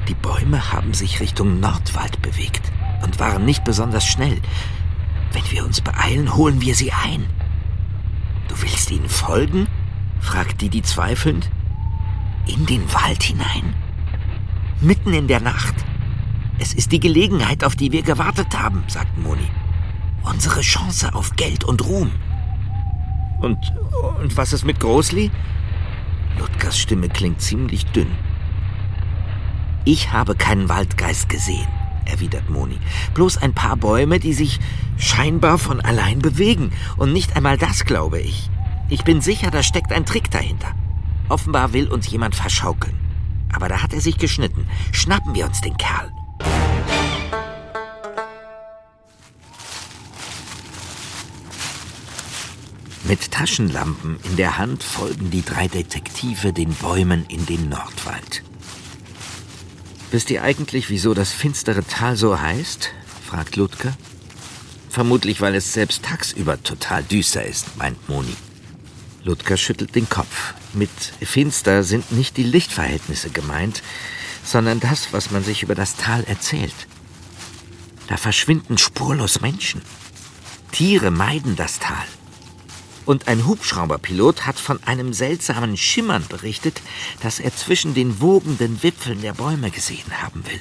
Die Bäume haben sich Richtung Nordwald bewegt und waren nicht besonders schnell. Wenn wir uns beeilen, holen wir sie ein. Du willst ihnen folgen? fragt Didi zweifelnd. In den Wald hinein? Mitten in der Nacht? Es ist die Gelegenheit, auf die wir gewartet haben, sagt Moni. Unsere Chance auf Geld und Ruhm. Und, und was ist mit Großli? Ludgers Stimme klingt ziemlich dünn. Ich habe keinen Waldgeist gesehen, erwidert Moni. Bloß ein paar Bäume, die sich scheinbar von allein bewegen. Und nicht einmal das glaube ich. Ich bin sicher, da steckt ein Trick dahinter. Offenbar will uns jemand verschaukeln. Aber da hat er sich geschnitten. Schnappen wir uns den Kerl. Mit Taschenlampen in der Hand folgen die drei Detektive den Bäumen in den Nordwald. Wisst ihr eigentlich, wieso das finstere Tal so heißt? fragt Ludger. Vermutlich, weil es selbst tagsüber total düster ist, meint Moni. Ludger schüttelt den Kopf. Mit finster sind nicht die Lichtverhältnisse gemeint, sondern das, was man sich über das Tal erzählt. Da verschwinden spurlos Menschen. Tiere meiden das Tal. Und ein Hubschrauberpilot hat von einem seltsamen Schimmern berichtet, das er zwischen den wogenden Wipfeln der Bäume gesehen haben will.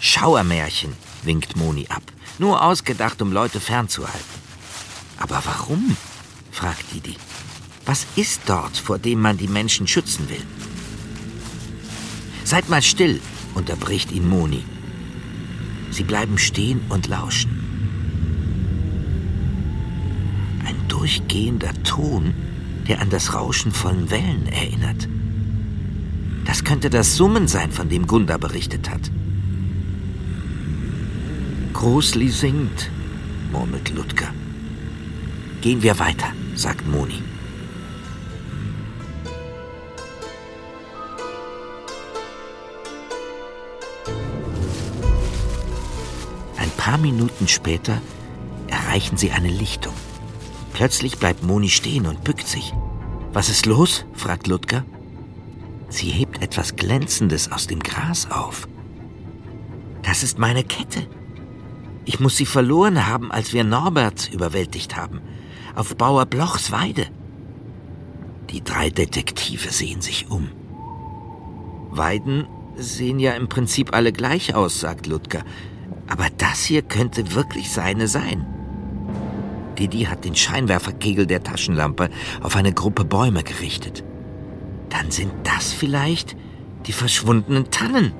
Schauermärchen, winkt Moni ab. Nur ausgedacht, um Leute fernzuhalten. Aber warum? Fragt Didi. Was ist dort, vor dem man die Menschen schützen will? Seid mal still, unterbricht ihn Moni. Sie bleiben stehen und lauschen. Ein durchgehender Ton, der an das Rauschen von Wellen erinnert. Das könnte das Summen sein, von dem Gunda berichtet hat. Großli singt, murmelt Ludger. Gehen wir weiter, sagt Moni. Ein paar Minuten später erreichen sie eine Lichtung. Plötzlich bleibt Moni stehen und bückt sich. Was ist los? fragt Ludger. Sie hebt etwas Glänzendes aus dem Gras auf. Das ist meine Kette. Ich muss sie verloren haben, als wir Norbert überwältigt haben. Auf Bauer Blochs Weide. Die drei Detektive sehen sich um. Weiden sehen ja im Prinzip alle gleich aus, sagt Ludger. Aber das hier könnte wirklich seine sein. Didi hat den Scheinwerferkegel der Taschenlampe auf eine Gruppe Bäume gerichtet. Dann sind das vielleicht die verschwundenen Tannen.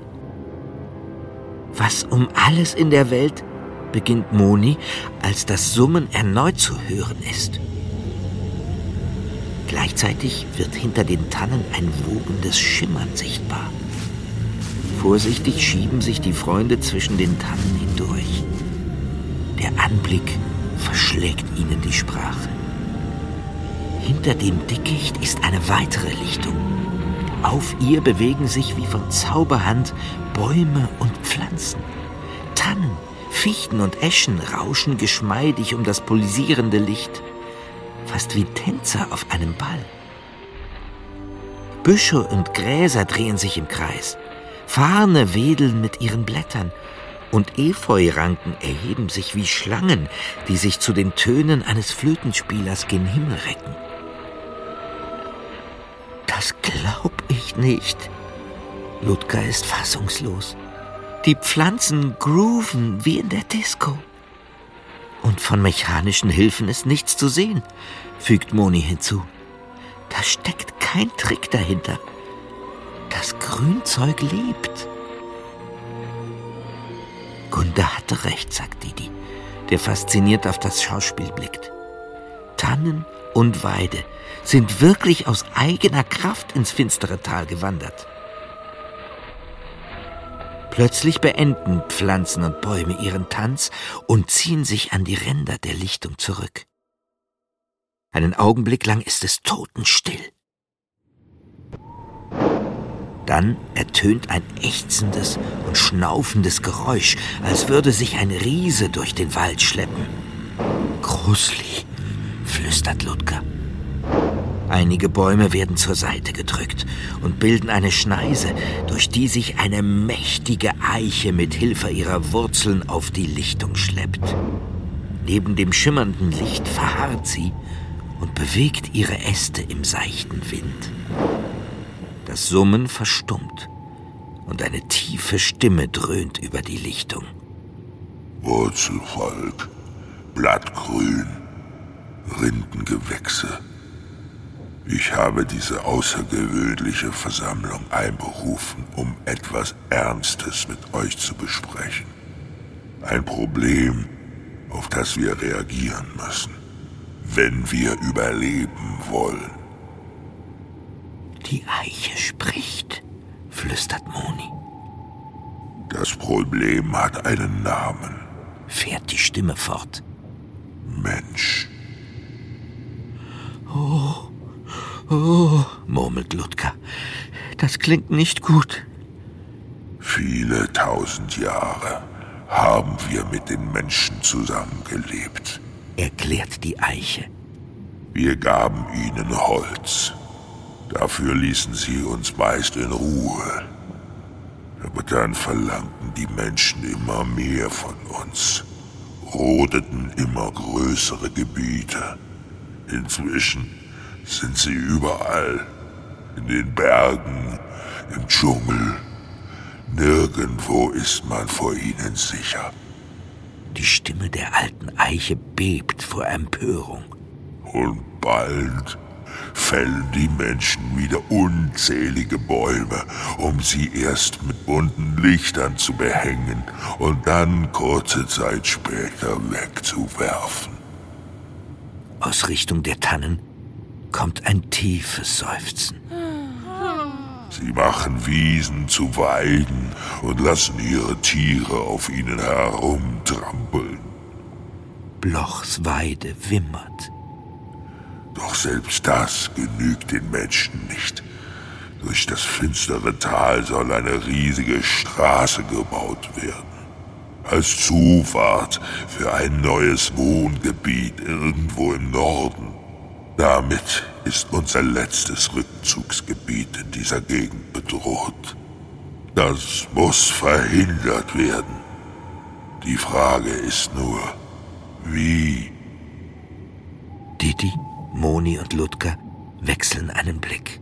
Was um alles in der Welt beginnt Moni, als das Summen erneut zu hören ist. Gleichzeitig wird hinter den Tannen ein wogendes Schimmern sichtbar. Vorsichtig schieben sich die Freunde zwischen den Tannen hindurch. Der Anblick verschlägt ihnen die Sprache. Hinter dem Dickicht ist eine weitere Lichtung. Auf ihr bewegen sich wie von Zauberhand Bäume und Pflanzen. Tannen, Fichten und Eschen rauschen geschmeidig um das pulsierende Licht, fast wie Tänzer auf einem Ball. Büsche und Gräser drehen sich im Kreis, Farne wedeln mit ihren Blättern, und Efeuranken erheben sich wie Schlangen, die sich zu den Tönen eines Flötenspielers gen Himmel recken. Das glaub ich nicht. Ludger ist fassungslos. Die Pflanzen grooven wie in der Disco. Und von mechanischen Hilfen ist nichts zu sehen, fügt Moni hinzu. Da steckt kein Trick dahinter. Das Grünzeug lebt. Gunda hatte recht, sagt Didi, der fasziniert auf das Schauspiel blickt. Tannen und Weide sind wirklich aus eigener Kraft ins finstere Tal gewandert. Plötzlich beenden Pflanzen und Bäume ihren Tanz und ziehen sich an die Ränder der Lichtung zurück. Einen Augenblick lang ist es totenstill. Dann ertönt ein ächzendes und schnaufendes Geräusch, als würde sich ein Riese durch den Wald schleppen. Gruselig, flüstert Ludger. Einige Bäume werden zur Seite gedrückt und bilden eine Schneise, durch die sich eine mächtige Eiche mit Hilfe ihrer Wurzeln auf die Lichtung schleppt. Neben dem schimmernden Licht verharrt sie und bewegt ihre Äste im seichten Wind. Das Summen verstummt und eine tiefe Stimme dröhnt über die Lichtung. Wurzelvolk, Blattgrün, Rindengewächse. Ich habe diese außergewöhnliche Versammlung einberufen, um etwas Ernstes mit euch zu besprechen. Ein Problem, auf das wir reagieren müssen, wenn wir überleben wollen. Die Eiche spricht, flüstert Moni. Das Problem hat einen Namen. Fährt die Stimme fort. Mensch. Oh, oh, murmelt Ludger. Das klingt nicht gut. Viele tausend Jahre haben wir mit den Menschen zusammengelebt, erklärt die Eiche. Wir gaben ihnen Holz, Dafür ließen sie uns meist in Ruhe. Aber dann verlangten die Menschen immer mehr von uns, rodeten immer größere Gebiete. Inzwischen sind sie überall, in den Bergen, im Dschungel. Nirgendwo ist man vor ihnen sicher. Die Stimme der alten Eiche bebt vor Empörung. Und bald fällen die Menschen wieder unzählige Bäume, um sie erst mit bunten Lichtern zu behängen und dann kurze Zeit später wegzuwerfen. Aus Richtung der Tannen kommt ein tiefes Seufzen. Sie machen Wiesen zu Weiden und lassen ihre Tiere auf ihnen herumtrampeln. Blochs Weide wimmert. Doch selbst das genügt den Menschen nicht. Durch das finstere Tal soll eine riesige Straße gebaut werden. Als Zufahrt für ein neues Wohngebiet irgendwo im Norden. Damit ist unser letztes Rückzugsgebiet in dieser Gegend bedroht. Das muss verhindert werden. Die Frage ist nur, wie? Didi? Moni und Ludger wechseln einen Blick.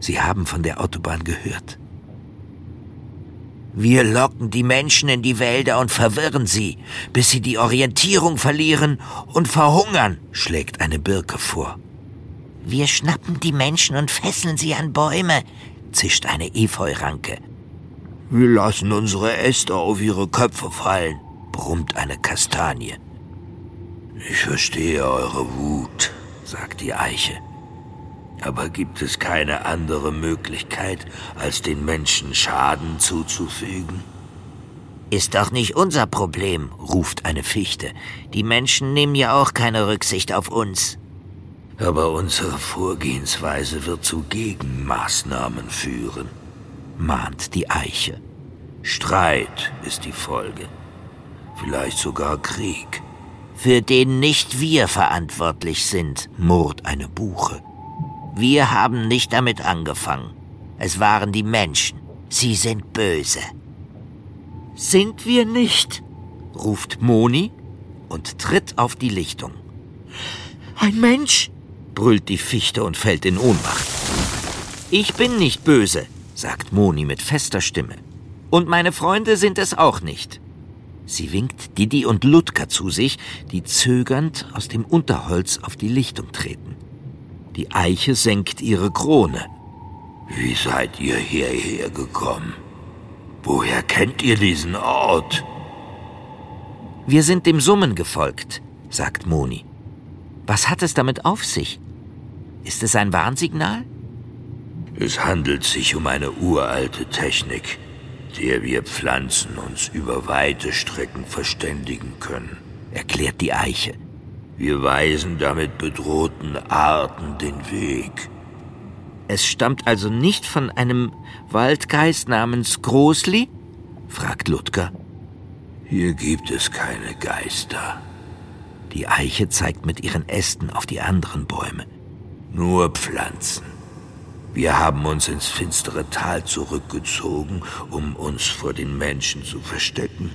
Sie haben von der Autobahn gehört. Wir locken die Menschen in die Wälder und verwirren sie, bis sie die Orientierung verlieren und verhungern, schlägt eine Birke vor. Wir schnappen die Menschen und fesseln sie an Bäume, zischt eine Efeuranke. Wir lassen unsere Äste auf ihre Köpfe fallen, brummt eine Kastanie. Ich verstehe eure Wut, sagt die Eiche. Aber gibt es keine andere Möglichkeit, als den Menschen Schaden zuzufügen? Ist doch nicht unser Problem, ruft eine Fichte. Die Menschen nehmen ja auch keine Rücksicht auf uns. Aber unsere Vorgehensweise wird zu Gegenmaßnahmen führen, mahnt die Eiche. Streit ist die Folge. Vielleicht sogar Krieg. Für den nicht wir verantwortlich sind, murrt eine Buche. Wir haben nicht damit angefangen. Es waren die Menschen. Sie sind böse. Sind wir nicht? ruft Moni und tritt auf die Lichtung. Ein Mensch? brüllt die Fichte und fällt in Ohnmacht. Ich bin nicht böse, sagt Moni mit fester Stimme. Und meine Freunde sind es auch nicht. Sie winkt Didi und Ludger zu sich, die zögernd aus dem Unterholz auf die Lichtung treten. Die Eiche senkt ihre Krone. Wie seid ihr hierher gekommen? Woher kennt ihr diesen Ort? Wir sind dem Summen gefolgt, sagt Moni. Was hat es damit auf sich? Ist es ein Warnsignal? Es handelt sich um eine uralte Technik, der wir Pflanzen uns über weite Strecken verständigen können, erklärt die Eiche. Wir weisen damit bedrohten Arten den Weg. Es stammt also nicht von einem Waldgeist namens Großli? fragt Ludger. Hier gibt es keine Geister. Die Eiche zeigt mit ihren Ästen auf die anderen Bäume. Nur Pflanzen. Wir haben uns ins finstere Tal zurückgezogen, um uns vor den Menschen zu verstecken.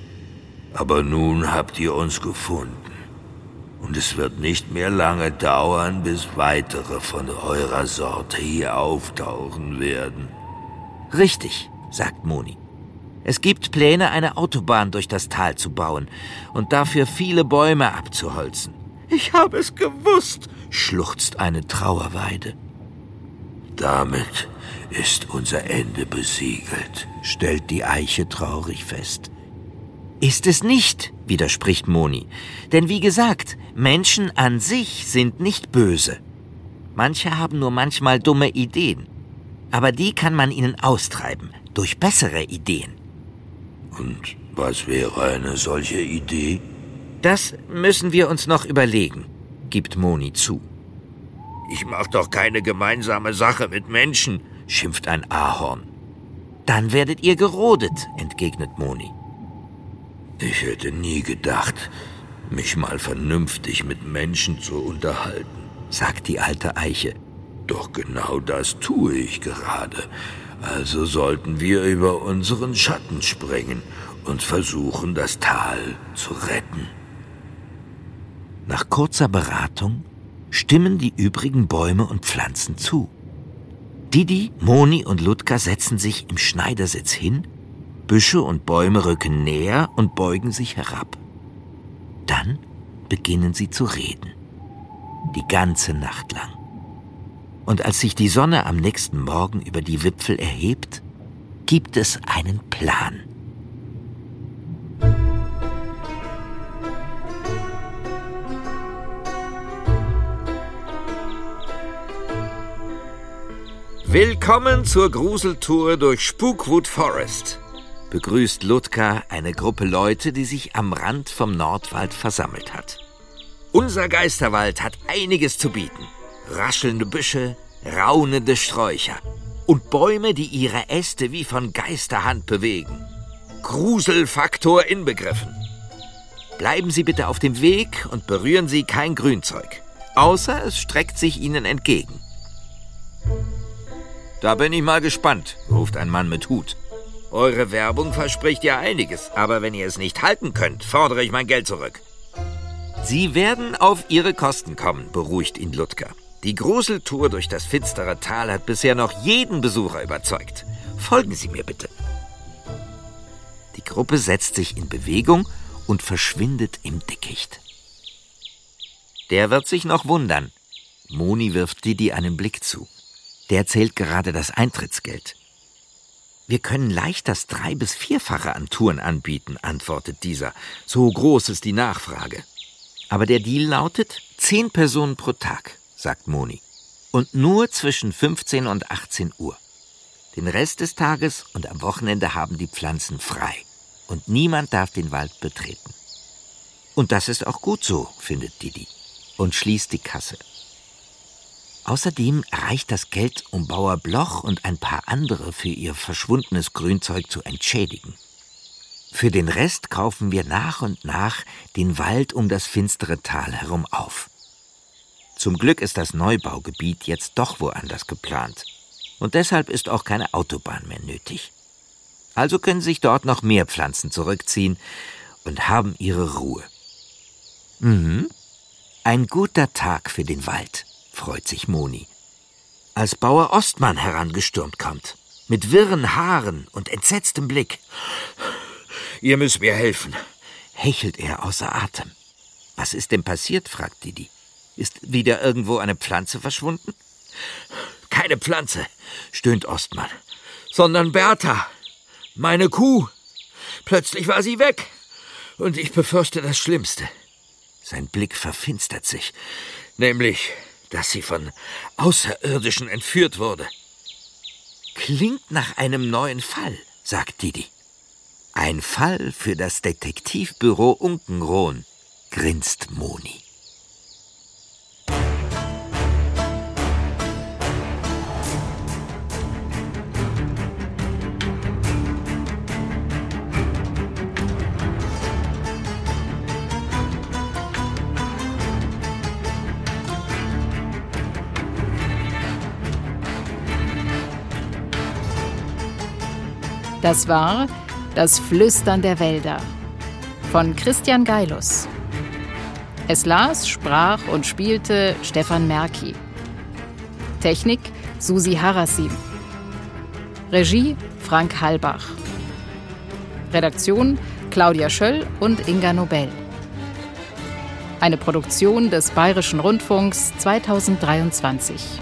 Aber nun habt ihr uns gefunden und es wird nicht mehr lange dauern, bis weitere von eurer Sorte hier auftauchen werden. Richtig, sagt Moni. Es gibt Pläne, eine Autobahn durch das Tal zu bauen und dafür viele Bäume abzuholzen. Ich habe es gewusst, schluchzt eine Trauerweide. Damit ist unser Ende besiegelt, stellt die Eiche traurig fest. Ist es nicht, widerspricht Moni. Denn wie gesagt, Menschen an sich sind nicht böse. Manche haben nur manchmal dumme Ideen. Aber die kann man ihnen austreiben, durch bessere Ideen. Und was wäre eine solche Idee? Das müssen wir uns noch überlegen, gibt Moni zu. Ich mach doch keine gemeinsame Sache mit Menschen, schimpft ein Ahorn. Dann werdet ihr gerodet, entgegnet Moni. Ich hätte nie gedacht, mich mal vernünftig mit Menschen zu unterhalten, sagt die alte Eiche. Doch genau das tue ich gerade. Also sollten wir über unseren Schatten springen und versuchen, das Tal zu retten. Nach kurzer Beratung stimmen die übrigen Bäume und Pflanzen zu. Didi, Moni und Ludger setzen sich im Schneidersitz hin Büsche und Bäume rücken näher und beugen sich herab. Dann beginnen sie zu reden. Die ganze Nacht lang. Und als sich die Sonne am nächsten Morgen über die Wipfel erhebt, gibt es einen Plan. Willkommen zur Gruseltour durch Spookwood Forest begrüßt Ludger eine Gruppe Leute, die sich am Rand vom Nordwald versammelt hat. Unser Geisterwald hat einiges zu bieten. Raschelnde Büsche, raunende Sträucher und Bäume, die ihre Äste wie von Geisterhand bewegen. Gruselfaktor inbegriffen. Bleiben Sie bitte auf dem Weg und berühren Sie kein Grünzeug, außer es streckt sich Ihnen entgegen. Da bin ich mal gespannt, ruft ein Mann mit Hut. Eure Werbung verspricht ja einiges, aber wenn ihr es nicht halten könnt, fordere ich mein Geld zurück. Sie werden auf Ihre Kosten kommen, beruhigt ihn Ludger. Die Gruseltour durch das finstere Tal hat bisher noch jeden Besucher überzeugt. Folgen Sie mir bitte. Die Gruppe setzt sich in Bewegung und verschwindet im Dickicht. Der wird sich noch wundern. Moni wirft Didi einen Blick zu. Der zählt gerade das Eintrittsgeld. Wir können leicht das drei- bis vierfache an Touren anbieten, antwortet dieser. So groß ist die Nachfrage. Aber der Deal lautet zehn Personen pro Tag, sagt Moni. Und nur zwischen 15 und 18 Uhr. Den Rest des Tages und am Wochenende haben die Pflanzen frei. Und niemand darf den Wald betreten. Und das ist auch gut so, findet Didi. Und schließt die Kasse. Außerdem reicht das Geld, um Bauer Bloch und ein paar andere für ihr verschwundenes Grünzeug zu entschädigen. Für den Rest kaufen wir nach und nach den Wald um das finstere Tal herum auf. Zum Glück ist das Neubaugebiet jetzt doch woanders geplant. Und deshalb ist auch keine Autobahn mehr nötig. Also können sich dort noch mehr Pflanzen zurückziehen und haben ihre Ruhe. Mhm. Ein guter Tag für den Wald freut sich Moni. Als Bauer Ostmann herangestürmt kommt, mit wirren Haaren und entsetztem Blick. Ihr müsst mir helfen, hechelt er außer Atem. Was ist denn passiert? fragt Didi. Ist wieder irgendwo eine Pflanze verschwunden? Keine Pflanze, stöhnt Ostmann, sondern Bertha, meine Kuh. Plötzlich war sie weg, und ich befürchte das Schlimmste. Sein Blick verfinstert sich, nämlich dass sie von Außerirdischen entführt wurde. Klingt nach einem neuen Fall, sagt Didi. Ein Fall für das Detektivbüro Unkenrohn, grinst Moni. Das war Das Flüstern der Wälder von Christian Geilus. Es las, sprach und spielte Stefan Merki. Technik Susi Harasim. Regie Frank Halbach. Redaktion Claudia Schöll und Inga Nobel. Eine Produktion des Bayerischen Rundfunks 2023.